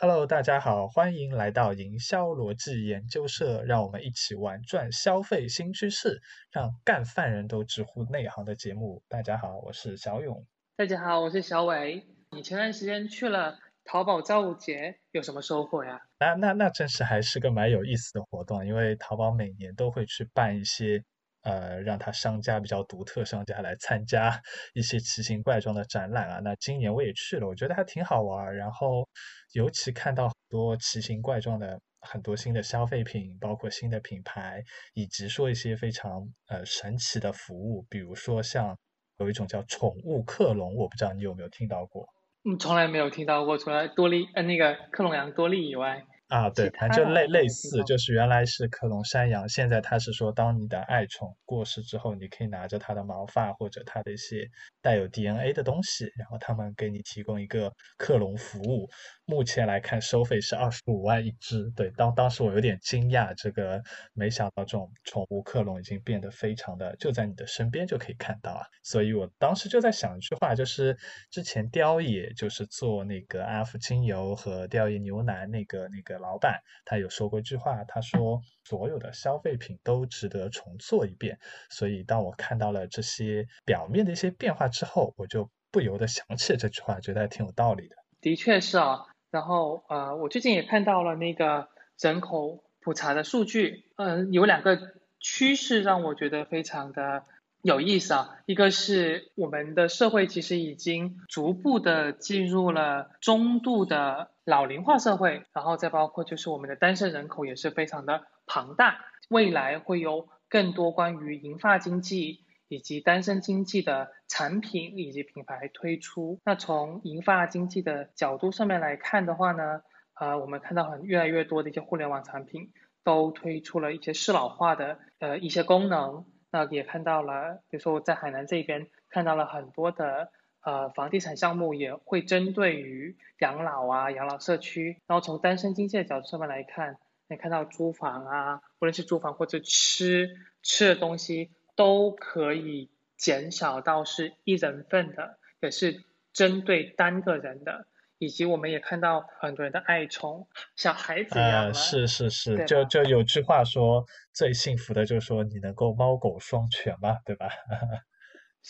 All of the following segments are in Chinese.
Hello，大家好，欢迎来到营销逻辑研究社，让我们一起玩转消费新趋势，让干饭人都直呼内行的节目。大家好，我是小勇。大家好，我是小伟。你前段时间去了淘宝造物节，有什么收获呀？那那那真是还是个蛮有意思的活动，因为淘宝每年都会去办一些。呃，让他商家比较独特，商家来参加 一些奇形怪状的展览啊。那今年我也去了，我觉得还挺好玩。然后，尤其看到很多奇形怪状的很多新的消费品，包括新的品牌，以及说一些非常呃神奇的服务，比如说像有一种叫宠物克隆，我不知道你有没有听到过？嗯，从来没有听到过，除了多利呃那个克隆羊多利以外。啊，对，反正就类类似，就是原来是克隆山羊，现在他是说，当你的爱宠过世之后，你可以拿着它的毛发或者它的一些带有 DNA 的东西，然后他们给你提供一个克隆服务。目前来看，收费是二十五万一只。对，当当时我有点惊讶，这个没想到这种宠物克隆已经变得非常的就在你的身边就可以看到啊。所以我当时就在想一句话，就是之前雕爷就是做那个阿芙精油和雕爷牛腩那个那个。老板他有说过一句话，他说所有的消费品都值得重做一遍。所以当我看到了这些表面的一些变化之后，我就不由得想起了这句话，觉得还挺有道理的。的确是啊，然后呃，我最近也看到了那个人口普查的数据，嗯，有两个趋势让我觉得非常的。有意思啊，一个是我们的社会其实已经逐步的进入了中度的老龄化社会，然后再包括就是我们的单身人口也是非常的庞大，未来会有更多关于银发经济以及单身经济的产品以及品牌推出。那从银发经济的角度上面来看的话呢，呃，我们看到很越来越多的一些互联网产品都推出了一些适老化的呃一些功能。那也看到了，比如说我在海南这边看到了很多的呃房地产项目也会针对于养老啊、养老社区，然后从单身经济的角度上面来看，你看到租房啊，无论是租房或者吃吃的东西都可以减少到是一人份的，也是针对单个人的。以及我们也看到很多人的爱宠，小孩子啊，是是是，就就有句话说，最幸福的就是说你能够猫狗双全嘛，对吧？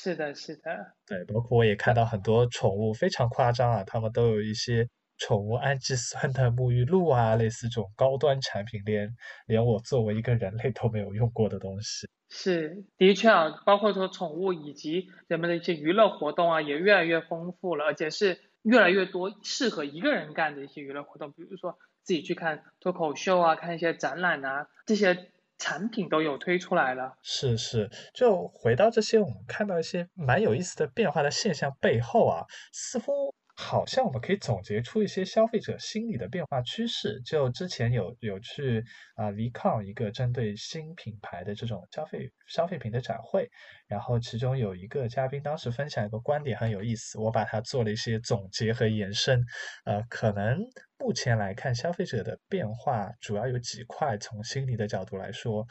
是的，是的。对，包括我也看到很多宠物非常夸张啊，他们都有一些宠物氨基酸的沐浴露啊，类似这种高端产品，连连我作为一个人类都没有用过的东西。是，的确啊，包括说宠物以及人们的一些娱乐活动啊，也越来越丰富了，而且是。越来越多适合一个人干的一些娱乐活动，比如说自己去看脱口秀啊，看一些展览啊，这些产品都有推出来了。是是，就回到这些，我们看到一些蛮有意思的变化的现象背后啊，似乎。好像我们可以总结出一些消费者心理的变化趋势。就之前有有去啊 VCon 一个针对新品牌的这种消费消费品的展会，然后其中有一个嘉宾当时分享一个观点很有意思，我把它做了一些总结和延伸。呃，可能目前来看，消费者的变化主要有几块。从心理的角度来说，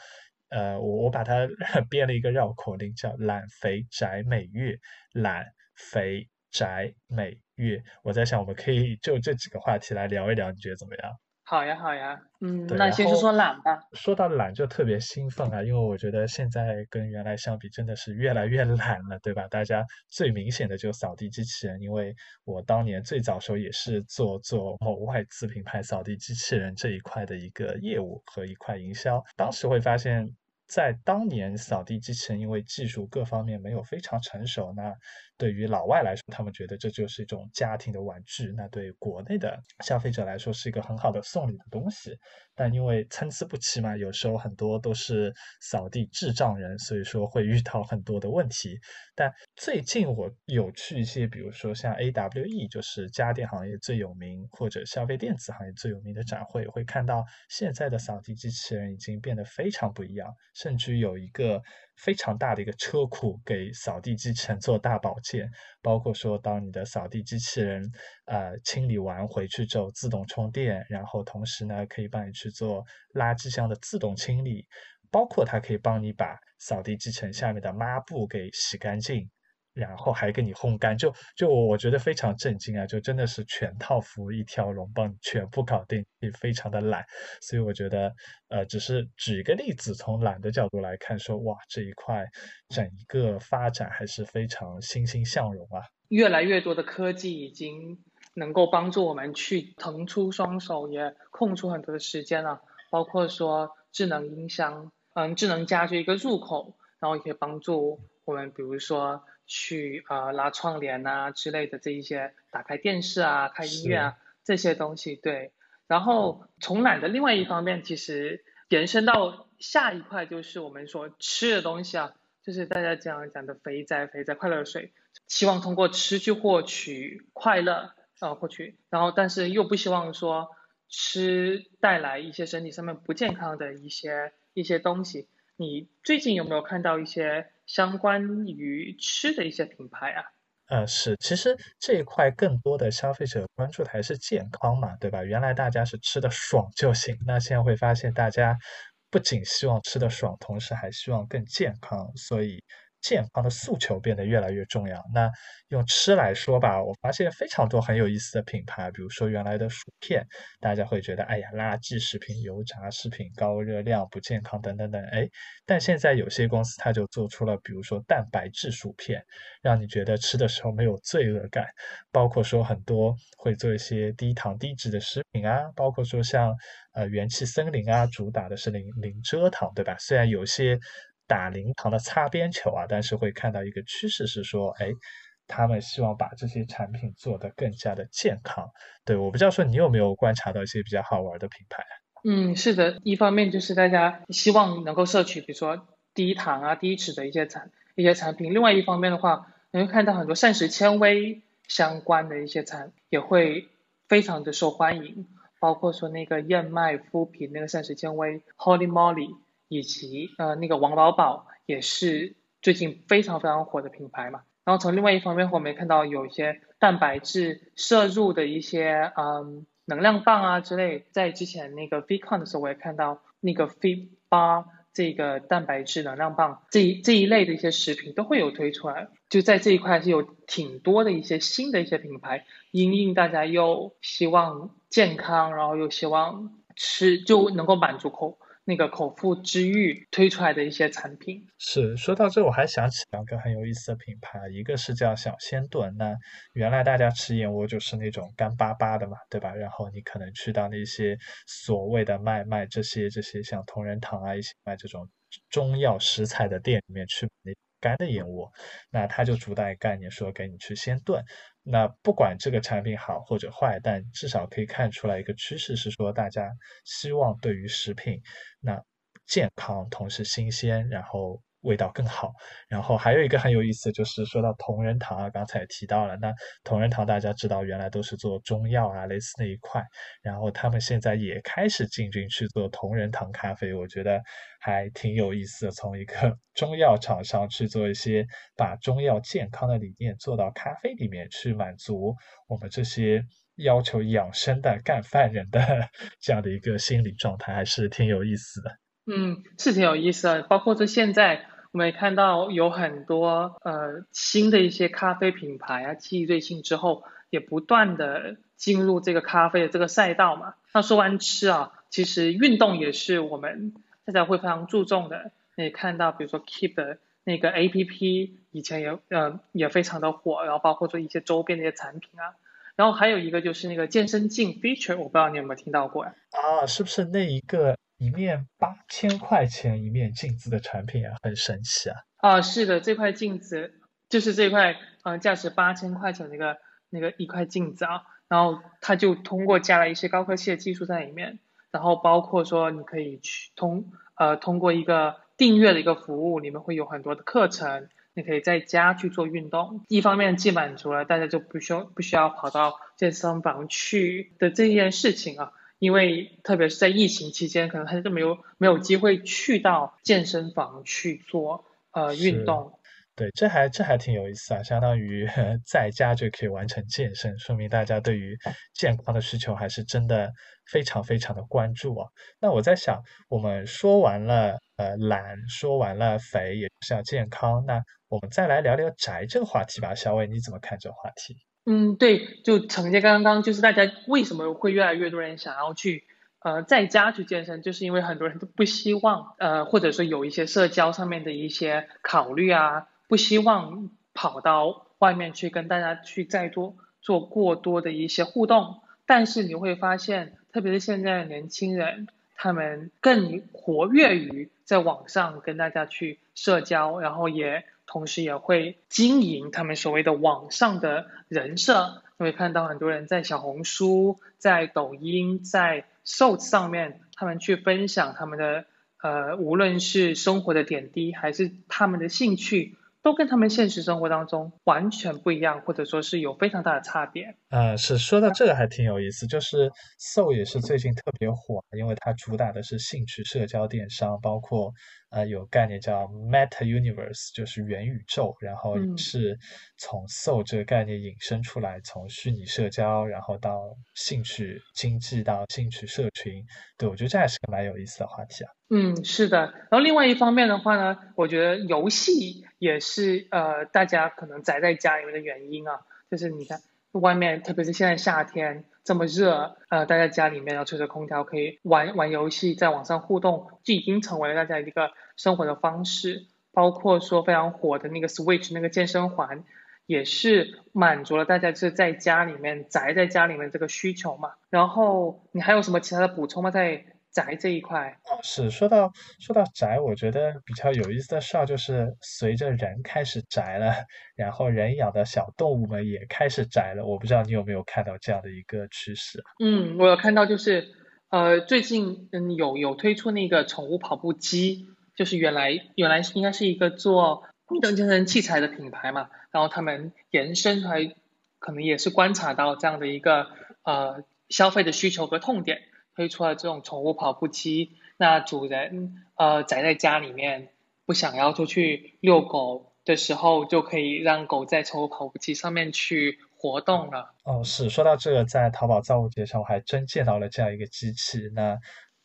呃，我我把它 编了一个绕口令，叫懒肥宅美月，懒肥。宅美月，我在想，我们可以就这几个话题来聊一聊，你觉得怎么样？好呀，好呀，嗯，那先说说懒吧。说到懒就特别兴奋啊，因为我觉得现在跟原来相比，真的是越来越懒了，对吧？大家最明显的就扫地机器人，因为我当年最早时候也是做做某外资品牌扫地机器人这一块的一个业务和一块营销，当时会发现。在当年，扫地机器人因为技术各方面没有非常成熟，那对于老外来说，他们觉得这就是一种家庭的玩具；那对国内的消费者来说，是一个很好的送礼的东西。但因为参差不齐嘛，有时候很多都是扫地智障人，所以说会遇到很多的问题。但最近我有去一些，比如说像 AWE，就是家电行业最有名或者消费电子行业最有名的展会，会看到现在的扫地机器人已经变得非常不一样，甚至有一个。非常大的一个车库给扫地机器人做大保健，包括说当你的扫地机器人呃清理完回去之后自动充电，然后同时呢可以帮你去做垃圾箱的自动清理，包括它可以帮你把扫地机器人下面的抹布给洗干净，然后还给你烘干，就就我我觉得非常震惊啊！就真的是全套服务一条龙帮你全部搞定，也非常的懒。所以我觉得，呃，只是举一个例子，从懒的角度来看，说哇，这一块整一个发展还是非常欣欣向荣啊！越来越多的科技已经能够帮助我们去腾出双手，也空出很多的时间了。包括说智能音箱，嗯，智能家居一个入口，然后也可以帮助我们，比如说去呃拉窗帘啊之类的这一些，打开电视啊，开音乐啊这些东西，对。然后从懒的另外一方面，其实延伸到下一块就是我们说吃的东西啊，就是大家讲讲的肥宅肥宅快乐水，希望通过吃去获取快乐，呃获取，然后但是又不希望说。吃带来一些身体上面不健康的一些一些东西，你最近有没有看到一些相关于吃的一些品牌啊？呃，是，其实这一块更多的消费者关注的还是健康嘛，对吧？原来大家是吃的爽就行，那现在会发现大家不仅希望吃的爽，同时还希望更健康，所以。健康的诉求变得越来越重要。那用吃来说吧，我发现非常多很有意思的品牌，比如说原来的薯片，大家会觉得哎呀，垃圾食品、油炸食品、高热量、不健康等等等。哎，但现在有些公司它就做出了，比如说蛋白质薯片，让你觉得吃的时候没有罪恶感。包括说很多会做一些低糖低脂的食品啊，包括说像呃元气森林啊，主打的是零零蔗糖，对吧？虽然有些。打零糖的擦边球啊，但是会看到一个趋势是说，哎，他们希望把这些产品做得更加的健康。对，我不知道说你有没有观察到一些比较好玩的品牌？嗯，是的，一方面就是大家希望能够摄取，比如说低糖啊、低脂的一些产一些产品；另外一方面的话，你会看到很多膳食纤维相关的一些产也会非常的受欢迎，包括说那个燕麦麸皮那个膳食纤维 Holy Moly。以及呃那个王宝宝也是最近非常非常火的品牌嘛，然后从另外一方面我们也看到有一些蛋白质摄入的一些嗯能量棒啊之类，在之前那个 Vcon 的时候我也看到那个 Fit 八这个蛋白质能量棒这一这一类的一些食品都会有推出来，就在这一块是有挺多的一些新的一些品牌，因应大家又希望健康，然后又希望吃就能够满足口。那个口腹之欲推出来的一些产品是说到这，我还想起两个很有意思的品牌，一个是叫小鲜炖。那原来大家吃燕窝就是那种干巴巴的嘛，对吧？然后你可能去到那些所谓的卖卖这些这些像同仁堂啊一些卖这种中药食材的店里面去那干的燕窝，那它就主打一个概念说给你去先炖。那不管这个产品好或者坏，但至少可以看出来一个趋势是说，大家希望对于食品那健康，同时新鲜，然后。味道更好，然后还有一个很有意思，就是说到同仁堂啊，刚才提到了，那同仁堂大家知道原来都是做中药啊，类似那一块，然后他们现在也开始进军去做同仁堂咖啡，我觉得还挺有意思的，从一个 中药厂商去做一些把中药健康的理念做到咖啡里面去，满足我们这些要求养生的干饭人的 这样的一个心理状态，还是挺有意思的。嗯，是挺有意思的，包括说现在。我们也看到有很多呃新的一些咖啡品牌啊，继瑞幸之后，也不断的进入这个咖啡的这个赛道嘛。那说完吃啊，其实运动也是我们大家会非常注重的。你看到比如说 Keep 的那个 A P P，以前也呃也非常的火，然后包括说一些周边的一些产品啊。然后还有一个就是那个健身镜 Feature，我不知道你有没有听到过呀？啊，是不是那一个？一面八千块钱一面镜子的产品啊，很神奇啊！啊，是的，这块镜子就是这块，呃，价值八千块钱的那个那个一块镜子啊，然后它就通过加了一些高科技的技术在里面，然后包括说你可以去通呃通过一个订阅的一个服务，里面会有很多的课程，你可以在家去做运动，一方面既满足了大家就不需要不需要跑到健身房去的这件事情啊。因为特别是在疫情期间，可能他就没有没有机会去到健身房去做呃运动。对，这还这还挺有意思啊，相当于 在家就可以完成健身，说明大家对于健康的需求还是真的非常非常的关注啊。那我在想，我们说完了呃懒，说完了肥，也是要健康，那我们再来聊聊宅这个话题吧。小伟，你怎么看这个话题？嗯，对，就承接刚刚，就是大家为什么会越来越多人想要去呃在家去健身，就是因为很多人都不希望呃或者说有一些社交上面的一些考虑啊。不希望跑到外面去跟大家去再多做过多的一些互动，但是你会发现，特别是现在的年轻人，他们更活跃于在网上跟大家去社交，然后也同时也会经营他们所谓的网上的人设。你会看到很多人在小红书、在抖音、在 short 上面，他们去分享他们的呃，无论是生活的点滴，还是他们的兴趣。都跟他们现实生活当中完全不一样，或者说是有非常大的差别。呃，是说到这个还挺有意思，就是 Soul 也是最近特别火，因为它主打的是兴趣社交电商，包括呃有概念叫 Meta Universe，就是元宇宙，然后是从 Soul 这个概念引申出来，从虚拟社交，然后到兴趣经济到兴趣社群，对我觉得这还是个蛮有意思的话题啊。嗯，是的。然后另外一方面的话呢，我觉得游戏也是呃大家可能宅在家里面的原因啊。就是你看外面，特别是现在夏天这么热，呃，待在家里面，然后吹着空调可以玩玩游戏，在网上互动，就已经成为了大家一个生活的方式。包括说非常火的那个 Switch 那个健身环，也是满足了大家是在家里面宅在家里面这个需求嘛。然后你还有什么其他的补充吗？在宅这一块是说到说到宅，我觉得比较有意思的事儿就是随着人开始宅了，然后人养的小动物们也开始宅了。我不知道你有没有看到这样的一个趋势？嗯，我有看到，就是呃最近嗯有有推出那个宠物跑步机，就是原来原来应该是一个做运动健身器材的品牌嘛，然后他们延伸出来，可能也是观察到这样的一个呃消费的需求和痛点。推出了这种宠物跑步机，那主人呃宅在家里面不想要出去遛狗的时候，就可以让狗在宠物跑步机上面去活动了。哦，是说到这个，在淘宝造物节上，我还真见到了这样一个机器。那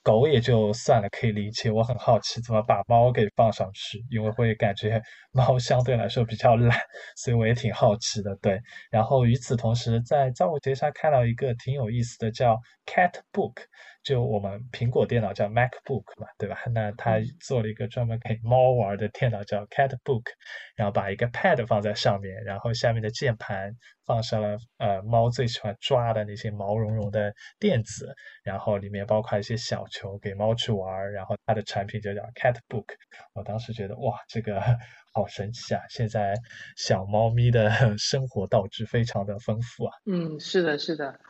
狗也就算了，可以理解。我很好奇怎么把猫给放上去，因为会感觉 猫相对来说比较懒，所以我也挺好奇的。对，然后与此同时，在造物节上看到一个挺有意思的，叫 Cat Book。就我们苹果电脑叫 MacBook 嘛，对吧？那他做了一个专门给猫玩的电脑叫 CatBook，然后把一个 Pad 放在上面，然后下面的键盘放上了呃猫最喜欢抓的那些毛茸茸的垫子，然后里面包括一些小球给猫去玩，然后它的产品就叫 CatBook。我当时觉得哇，这个好神奇啊！现在小猫咪的 生活道具非常的丰富啊。嗯，是的，是的。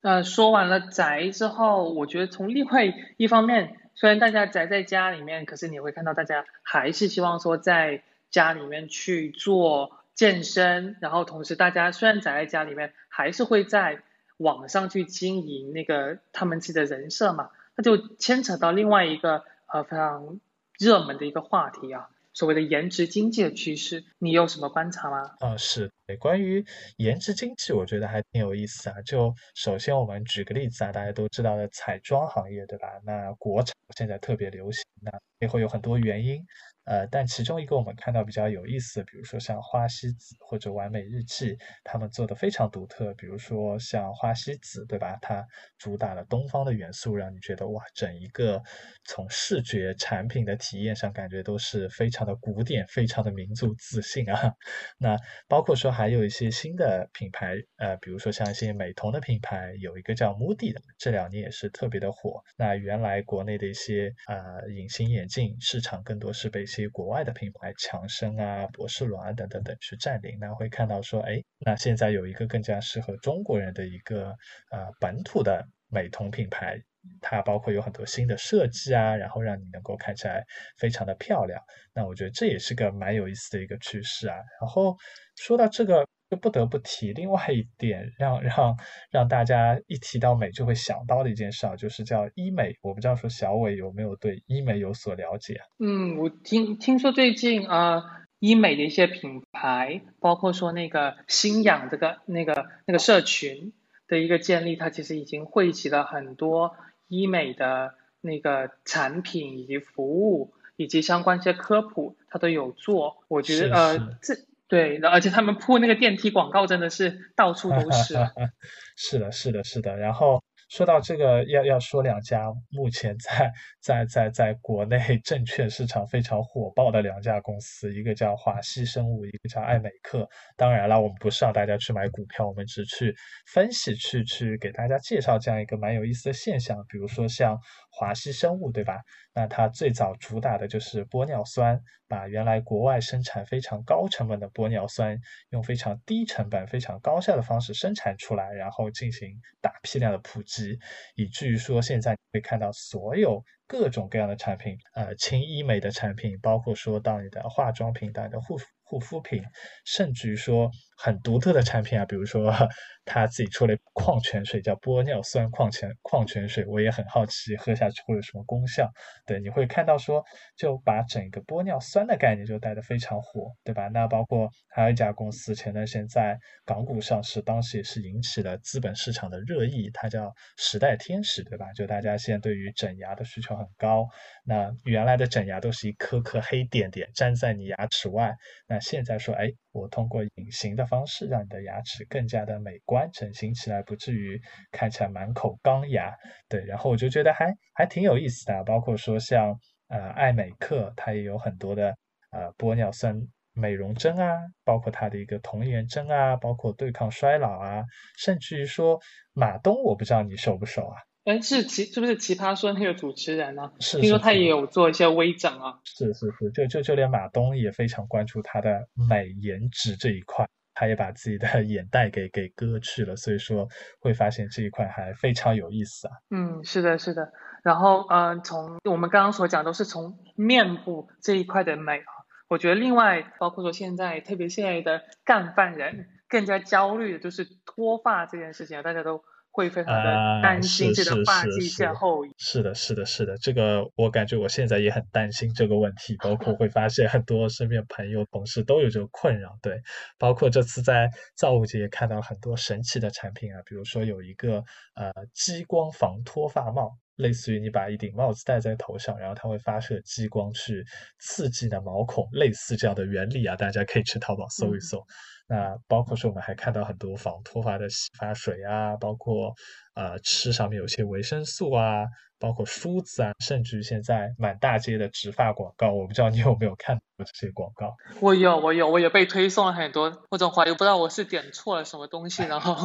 呃说完了宅之后，我觉得从另外一方面，虽然大家宅在家里面，可是你会看到大家还是希望说在家里面去做健身，然后同时大家虽然宅在家里面，还是会在网上去经营那个他们自己的人设嘛，那就牵扯到另外一个呃非常热门的一个话题啊。所谓的颜值经济的趋势，你有什么观察吗？啊，是关于颜值经济，我觉得还挺有意思啊。就首先我们举个例子啊，大家都知道的彩妆行业，对吧？那国产现在特别流行，那也会有很多原因。呃，但其中一个我们看到比较有意思，比如说像花西子或者完美日记，他们做的非常独特。比如说像花西子，对吧？它主打了东方的元素，让你觉得哇，整一个从视觉产品的体验上，感觉都是非常的古典，非常的民族自信啊。那包括说还有一些新的品牌，呃，比如说像一些美瞳的品牌，有一个叫 Moody 的，这两年也是特别的火。那原来国内的一些啊隐形眼镜市场更多是被。国外的品牌，强生啊、博士伦啊等等等去占领，那会看到说，哎，那现在有一个更加适合中国人的一个呃本土的美瞳品牌，它包括有很多新的设计啊，然后让你能够看起来非常的漂亮。那我觉得这也是个蛮有意思的一个趋势啊。然后说到这个。就不得不提另外一点，让让让大家一提到美就会想到的一件事啊，就是叫医美。我不知道说小伟有没有对医美有所了解？嗯，我听听说最近啊，医美的一些品牌，包括说那个新氧这个那个那个社群的一个建立，它其实已经汇集了很多医美的那个产品以及服务以及相关一些科普，它都有做。我觉得呃这对，而且他们铺那个电梯广告真的是到处都是。是的，是的，是的，然后。说到这个，要要说两家目前在在在在国内证券市场非常火爆的两家公司，一个叫华西生物，一个叫爱美克。当然了，我们不是让大家去买股票，我们只去分析，去去给大家介绍这样一个蛮有意思的现象。比如说像华西生物，对吧？那它最早主打的就是玻尿酸，把原来国外生产非常高成本的玻尿酸，用非常低成本、非常高效的方式生产出来，然后进行大批量的普及。以至于说，现在你会看到所有各种各样的产品，呃，轻医美的产品，包括说到你的化妆品、到你的护护肤品，甚至于说很独特的产品啊，比如说 他自己出了矿泉水，叫玻尿酸矿泉矿泉水，我也很好奇喝下去会有什么功效。对，你会看到说，就把整个玻尿酸的概念就带得非常火，对吧？那包括还有一家公司前段时间在港股上市，当时也是引起了资本市场的热议，它叫时代天使，对吧？就大家现在对于整牙的需求很高，那原来的整牙都是一颗颗黑点点粘在你牙齿外，那现在说，哎，我通过隐形的方式让你的牙齿更加的美观，整形起来不至于看起来满口钢牙。对，然后我就觉得还还挺有意思的，包括说像呃爱美克，它也有很多的呃玻尿酸美容针啊，包括它的一个童颜针啊，包括对抗衰老啊，甚至于说马东，我不知道你熟不熟啊？哎，是奇是不是奇葩说那个主持人呢？是，听说他也有做一些微整啊。是是是，就就就连马东也非常关注他的美颜值这一块，他也把自己的 眼袋给给割去了，所以说会发现这一块还非常有意思啊。嗯，是的，是的。然后，嗯，从我们刚刚所讲都是从面部这一块的美啊，我觉得另外包括说现在，特别现在的干饭人更加焦虑的就是脱发这件事情啊，大家都。会非常的担心这个发际线后移。是的，是的，是的，这个我感觉我现在也很担心这个问题，包括会发现很多身边朋友、同事都有这个困扰。对，包括这次在造物节也看到很多神奇的产品啊，比如说有一个呃激光防脱发帽，类似于你把一顶帽子戴在头上，然后它会发射激光去刺激你的毛孔，类似这样的原理啊，大家可以去淘宝搜一搜。那包括说我们还看到很多防脱发的洗发水啊，包括呃吃上面有些维生素啊，包括梳子啊，甚至于现在满大街的植发广告，我不知道你有没有看过这些广告？我有，我有，我也被推送了很多，我总怀疑不知道我是点错了什么东西，然后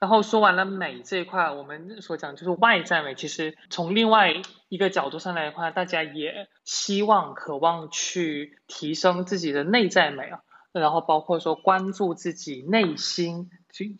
然后说完了美这一块，我们所讲就是外在美，其实从另外一个角度上来的话，大家也希望渴望去提升自己的内在美啊。然后包括说关注自己内心，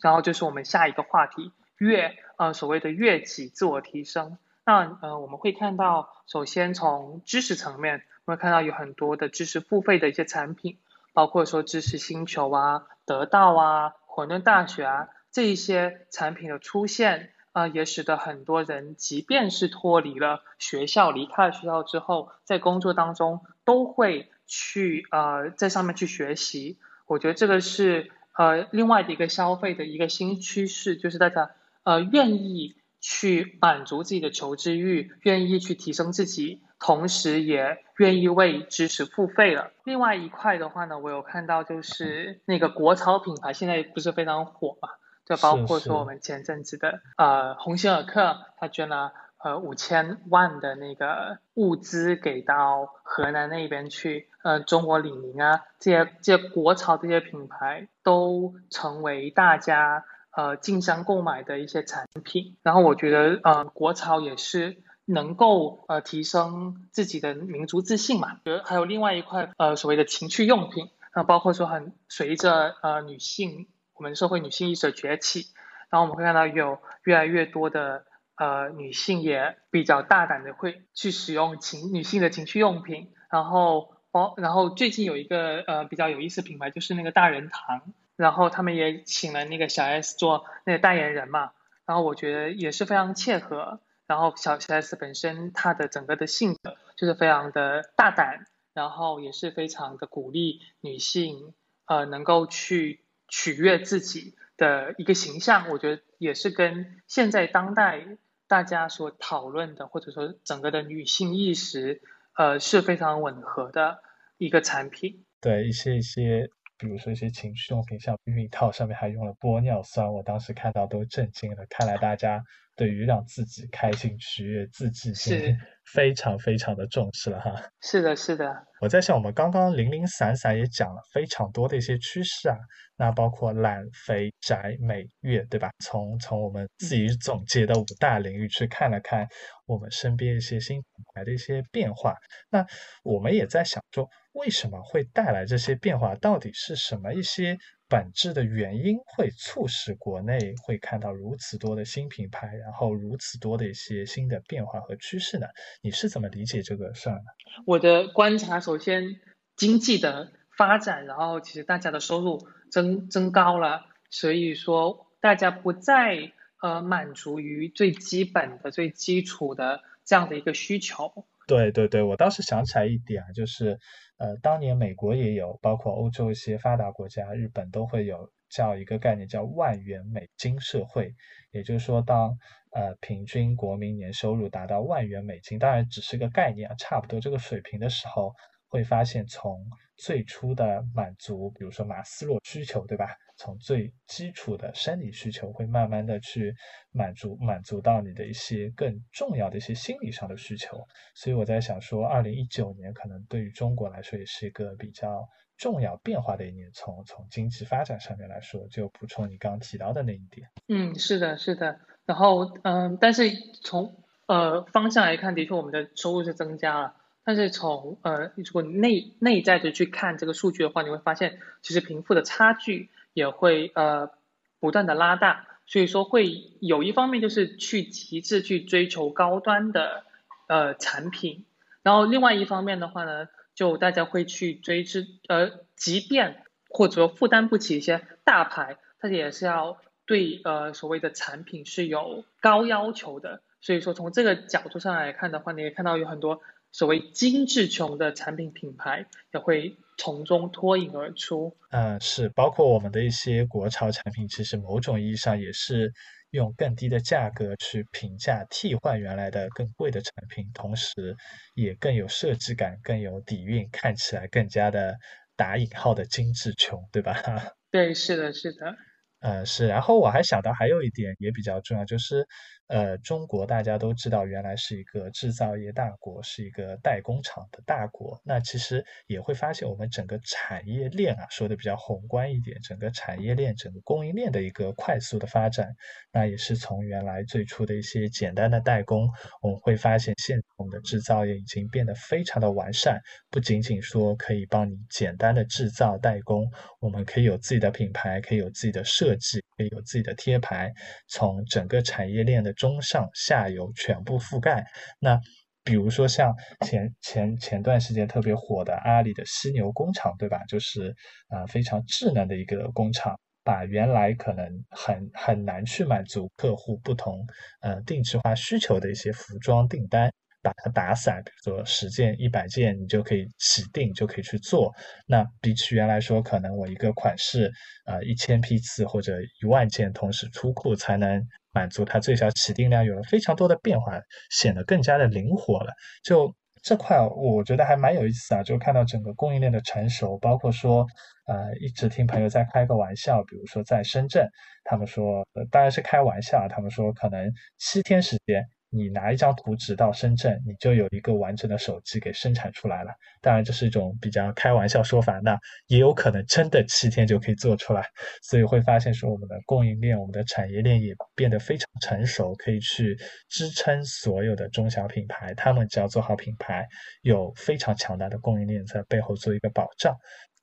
然后就是我们下一个话题，悦呃所谓的悦己自我提升。那呃我们会看到，首先从知识层面，我们会看到有很多的知识付费的一些产品，包括说知识星球啊、得到啊、混沌大学啊这一些产品的出现，啊也使得很多人即便是脱离了学校，离开了学校之后，在工作当中都会。去呃在上面去学习，我觉得这个是呃另外的一个消费的一个新趋势，就是大家呃愿意去满足自己的求知欲，愿意去提升自己，同时也愿意为知识付费了。另外一块的话呢，我有看到就是那个国潮品牌现在不是非常火嘛，就包括说我们前阵子的呃鸿星尔克，他捐了。呃，五千万的那个物资给到河南那边去，呃，中国李宁啊，这些这些国潮这些品牌都成为大家呃竞相购买的一些产品。然后我觉得，呃，国潮也是能够呃提升自己的民族自信嘛。比如还有另外一块，呃，所谓的情趣用品，那包括说很随着呃女性我们社会女性意识的崛起，然后我们会看到有越来越多的。呃，女性也比较大胆的会去使用情女性的情趣用品，然后包，然后最近有一个呃比较有意思品牌，就是那个大人堂，然后他们也请了那个小 S 做那个代言人嘛，然后我觉得也是非常切合，然后小小 S 本身她的整个的性格就是非常的大胆，然后也是非常的鼓励女性呃能够去取悦自己的一个形象，我觉得也是跟现在当代大家所讨论的或者说整个的女性意识呃是非常吻合的一个产品。对一些一些。比如说一些情趣用品，像避孕套上面还用了玻尿酸，我当时看到都震惊了。看来大家对于让自己开心、取悦自己是非常非常的重视了哈。是的，是的。我在想，我们刚刚零零散散也讲了非常多的一些趋势啊，那包括懒、肥、宅、美、悦，对吧？从从我们自己总结的五大领域去看了看我们身边一些新品牌的一些变化，那我们也在想说。为什么会带来这些变化？到底是什么一些本质的原因会促使国内会看到如此多的新品牌，然后如此多的一些新的变化和趋势呢？你是怎么理解这个事儿呢？我的观察，首先经济的发展，然后其实大家的收入增增高了，所以说大家不再呃满足于最基本的、最基础的这样的一个需求。对对对，我当时想起来一点啊，就是。呃，当年美国也有，包括欧洲一些发达国家，日本都会有叫一个概念叫万元美金社会，也就是说，当呃平均国民年收入达到万元美金，当然只是个概念啊，差不多这个水平的时候，会发现从最初的满足，比如说马斯洛需求，对吧？从最基础的生理需求，会慢慢的去满足满足到你的一些更重要的一些心理上的需求。所以我在想说，二零一九年可能对于中国来说也是一个比较重要变化的一年。从从经济发展上面来说，就补充你刚刚提到的那一点。嗯，是的，是的。然后嗯，但是从呃方向来看，的确我们的收入是增加了。但是从呃如果内内在的去看这个数据的话，你会发现其实贫富的差距。也会呃不断的拉大，所以说会有一方面就是去极致去追求高端的呃产品，然后另外一方面的话呢，就大家会去追之呃，即便或者负担不起一些大牌，它也是要对呃所谓的产品是有高要求的，所以说从这个角度上来看的话，你也看到有很多所谓精致穷的产品品牌也会。从中脱颖而出，嗯，是包括我们的一些国潮产品，其实某种意义上也是用更低的价格去平价替换原来的更贵的产品，同时也更有设计感、更有底蕴，看起来更加的打引号的精致穷，对吧？对，是的，是的。呃，是，然后我还想到还有一点也比较重要，就是，呃，中国大家都知道原来是一个制造业大国，是一个代工厂的大国。那其实也会发现我们整个产业链啊，说的比较宏观一点，整个产业链、整个供应链的一个快速的发展，那也是从原来最初的一些简单的代工，我们会发现现我们的制造业已经变得非常的完善，不仅仅说可以帮你简单的制造代工，我们可以有自己的品牌，可以有自己的设。计可以有自己的贴牌，从整个产业链的中上下游全部覆盖。那比如说像前前前段时间特别火的阿里的犀牛工厂，对吧？就是啊非常智能的一个工厂，把原来可能很很难去满足客户不同呃定制化需求的一些服装订单。把它打散，比如说十件、一百件，你就可以起订，就可以去做。那比起原来说，可能我一个款式，呃，一千批次或者一万件同时出库才能满足它最小起订量，有了非常多的变化，显得更加的灵活了。就这块，我觉得还蛮有意思啊。就看到整个供应链的成熟，包括说，呃，一直听朋友在开个玩笑，比如说在深圳，他们说，当然是开玩笑，他们说可能七天时间。你拿一张图纸到深圳，你就有一个完整的手机给生产出来了。当然，这是一种比较开玩笑说法，那也有可能真的七天就可以做出来。所以会发现说，我们的供应链、我们的产业链也变得非常成熟，可以去支撑所有的中小品牌。他们只要做好品牌，有非常强大的供应链在背后做一个保障。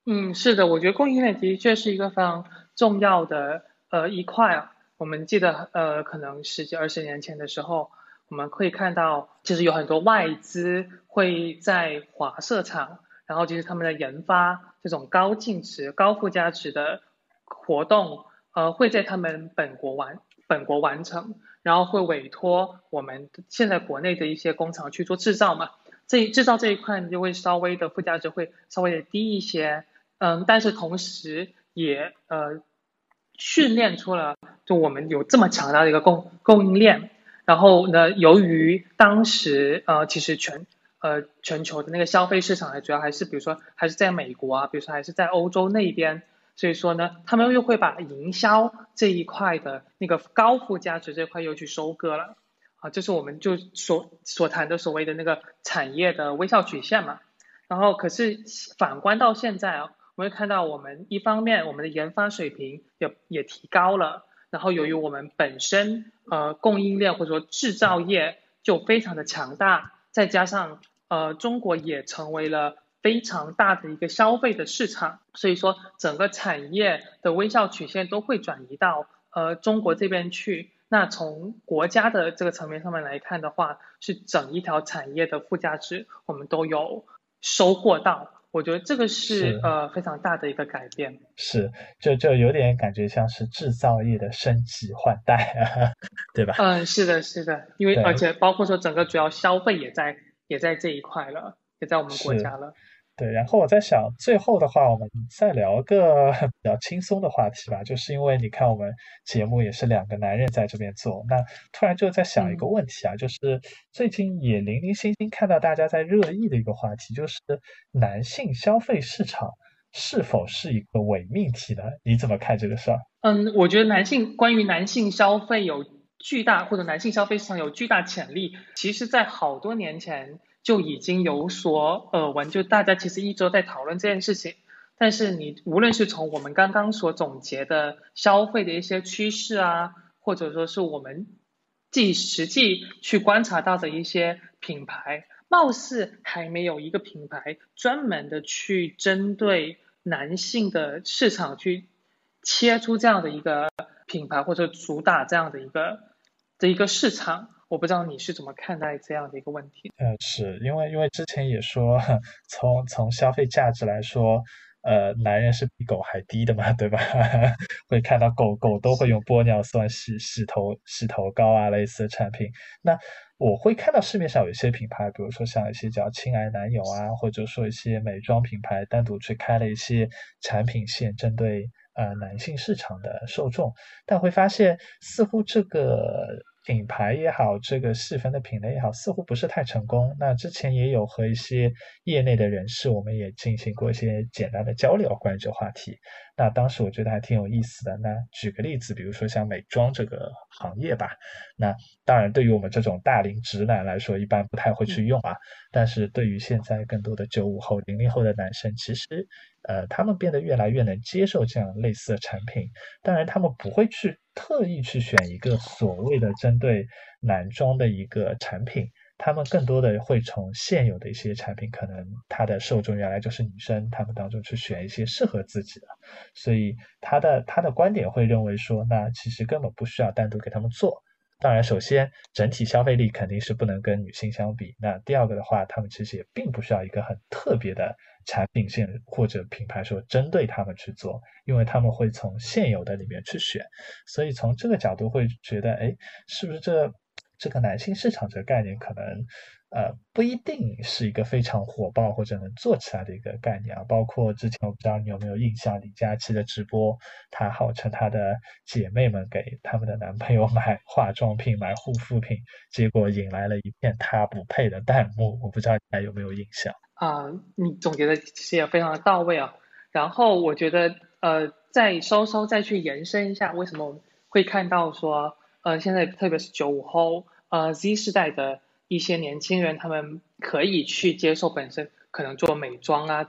嗯，是的，我觉得供应链的确是一个非常重要的呃一块啊。我们记得呃，可能十几二十年前的时候。我们可以看到，其实有很多外资会在华设厂，然后就是他们的研发这种高净值、高附加值的活动，呃，会在他们本国完本国完成，然后会委托我们现在国内的一些工厂去做制造嘛。这制造这一块就会稍微的附加值会稍微的低一些，嗯，但是同时也呃训练出了就我们有这么强大的一个供供应链，然后呢，由于当时呃其实全呃全球的那个消费市场还，主要还是比如说还是在美国啊，比如说还是在欧洲那边，所以说呢，他们又会把营销这一块的那个高附加值这块又去收割了。啊，这是我们就所所谈的所谓的那个产业的微笑曲线嘛。然后，可是反观到现在啊，我们会看到我们一方面我们的研发水平也也提高了，然后由于我们本身呃供应链或者说制造业就非常的强大，再加上呃中国也成为了非常大的一个消费的市场，所以说整个产业的微笑曲线都会转移到呃中国这边去。那从国家的这个层面上面来看的话，是整一条产业的附加值，我们都有收获到。我觉得这个是呃非常大的一个改变。是，就就有点感觉像是制造业的升级换代，对吧？嗯，是的，是的，因为而且包括说整个主要消费也在也在这一块了，也在我们国家了。对，然后我在想，最后的话，我们再聊个 比较轻松的话题吧。就是因为你看，我们节目也是两个男人在这边做，那突然就在想一个问题啊，就是最近也零零星星看到大家在热议的一个话题，就是男性消费市场是否是一个伪命题呢？你怎么看这个事儿？嗯，我觉得男性关于男性消费有巨大或者男性消费市场有巨大潜力，其实在好多年前。就已经有所耳闻，就大家其实一直在讨论这件事情。但是你无论是从我们刚刚所总结的消费的一些趋势啊，或者说是我们自己实际去观察到的一些品牌，貌似还没有一个品牌专门的去针对男性的市场去切出这样的一个品牌，或者主打这样的一个的一个市场。我不知道你是怎么看待这样的一个问题？呃，是因为因为之前也说，从从消费价值来说，呃，男人是比狗还低的嘛，对吧？会看到狗狗都会用玻尿酸洗洗头洗头膏啊类似的产品。那我会看到市面上有一些品牌，比如说像一些叫“亲爱男友”啊，或者说一些美妆品牌单独去开了一些产品线，针对呃男性市场的受众，但会发现似乎这个。品牌也好，这个细分的品类也好，似乎不是太成功。那之前也有和一些业内的人士，我们也进行过一些简单的交流，关于这个话题。那当时我觉得还挺有意思的。那举个例子，比如说像美妆这个行业吧。那当然，对于我们这种大龄直男来说，一般不太会去用啊。但是对于现在更多的九五后、零零后的男生，其实，呃，他们变得越来越能接受这样类似的产品。当然，他们不会去特意去选一个所谓的针对男装的一个产品。他们更多的会从现有的一些产品，可能它的受众原来就是女生，他们当中去选一些适合自己的，所以他的他的观点会认为说，那其实根本不需要单独给他们做。当然，首先整体消费力肯定是不能跟女性相比。那第二个的话，他们其实也并不需要一个很特别的产品线或者品牌说针对他们去做，因为他们会从现有的里面去选。所以从这个角度会觉得，哎，是不是这？这个男性市场这个概念可能，呃，不一定是一个非常火爆或者能做起来的一个概念啊。包括之前我不知道你有没有印象，李佳琦的直播，她号称她的姐妹们给他们的男朋友买化妆品、买护肤品，结果引来了一片她不配的弹幕。我不知道你还有没有印象啊？你总结的其实也非常的到位啊。然后我觉得，呃，再稍稍再去延伸一下，为什么我们会看到说？呃，现在特别是九五后，呃，Z 世代的一些年轻人，他们可以去接受本身可能做美妆啊、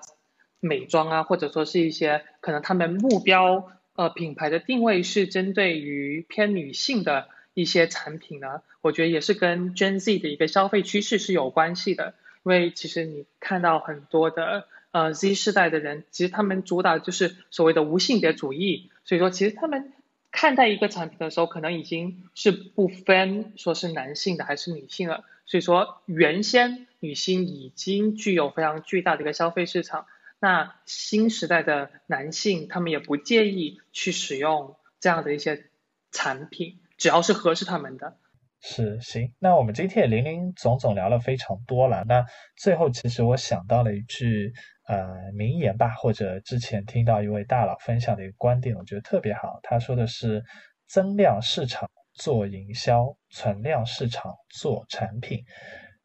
美妆啊，或者说是一些可能他们目标呃品牌的定位是针对于偏女性的一些产品呢，我觉得也是跟 Gen Z 的一个消费趋势是有关系的。因为其实你看到很多的呃 Z 世代的人，其实他们主打就是所谓的无性别主义，所以说其实他们。看待一个产品的时候，可能已经是不分说是男性的还是女性了。所以说，原先女性已经具有非常巨大的一个消费市场，那新时代的男性他们也不介意去使用这样的一些产品，只要是合适他们的。是行，那我们今天也零零总总聊了非常多了。那最后，其实我想到了一句呃名言吧，或者之前听到一位大佬分享的一个观点，我觉得特别好。他说的是：增量市场做营销，存量市场做产品。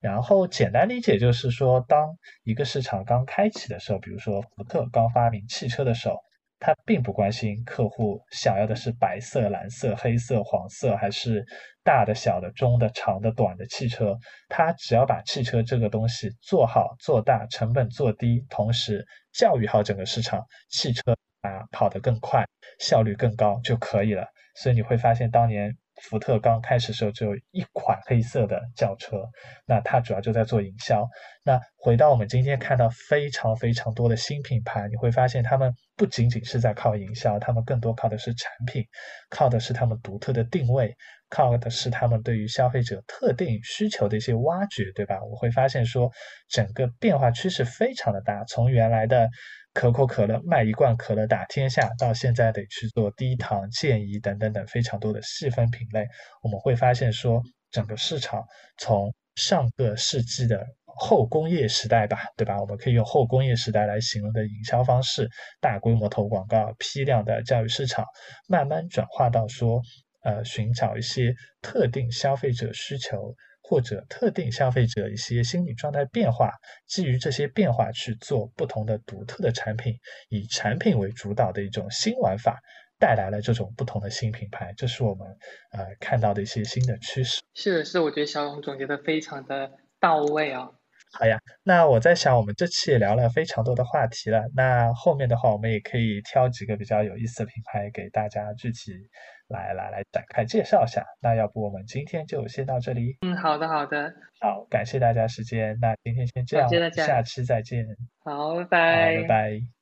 然后简单理解就是说，当一个市场刚开启的时候，比如说福特刚发明汽车的时候。他并不关心客户想要的是白色、蓝色、黑色、黄色，还是大的、小的、中的、长的、短的汽车。他只要把汽车这个东西做好、做大，成本做低，同时教育好整个市场，汽车啊跑得更快，效率更高就可以了。所以你会发现，当年。福特刚开始的时候只有一款黑色的轿车，那它主要就在做营销。那回到我们今天看到非常非常多的新品牌，你会发现他们不仅仅是在靠营销，他们更多靠的是产品，靠的是他们独特的定位，靠的是他们对于消费者特定需求的一些挖掘，对吧？我会发现说整个变化趋势非常的大，从原来的。可口可乐卖一罐可乐打天下，到现在得去做低糖、健怡等等等非常多的细分品类，我们会发现说，整个市场从上个世纪的后工业时代吧，对吧？我们可以用后工业时代来形容的营销方式，大规模投广告、批量的教育市场，慢慢转化到说，呃，寻找一些特定消费者需求。或者特定消费者一些心理状态变化，基于这些变化去做不同的独特的产品，以产品为主导的一种新玩法，带来了这种不同的新品牌，这是我们呃看到的一些新的趋势。是是，我觉得小勇总结的非常的到位啊。好呀，那我在想，我们这期也聊了非常多的话题了，那后面的话，我们也可以挑几个比较有意思的品牌给大家具体。来来来，展开介绍一下。那要不我们今天就先到这里。嗯，好的好的。好，感谢大家时间。那今天先这样，下期再见。好，拜拜。拜拜。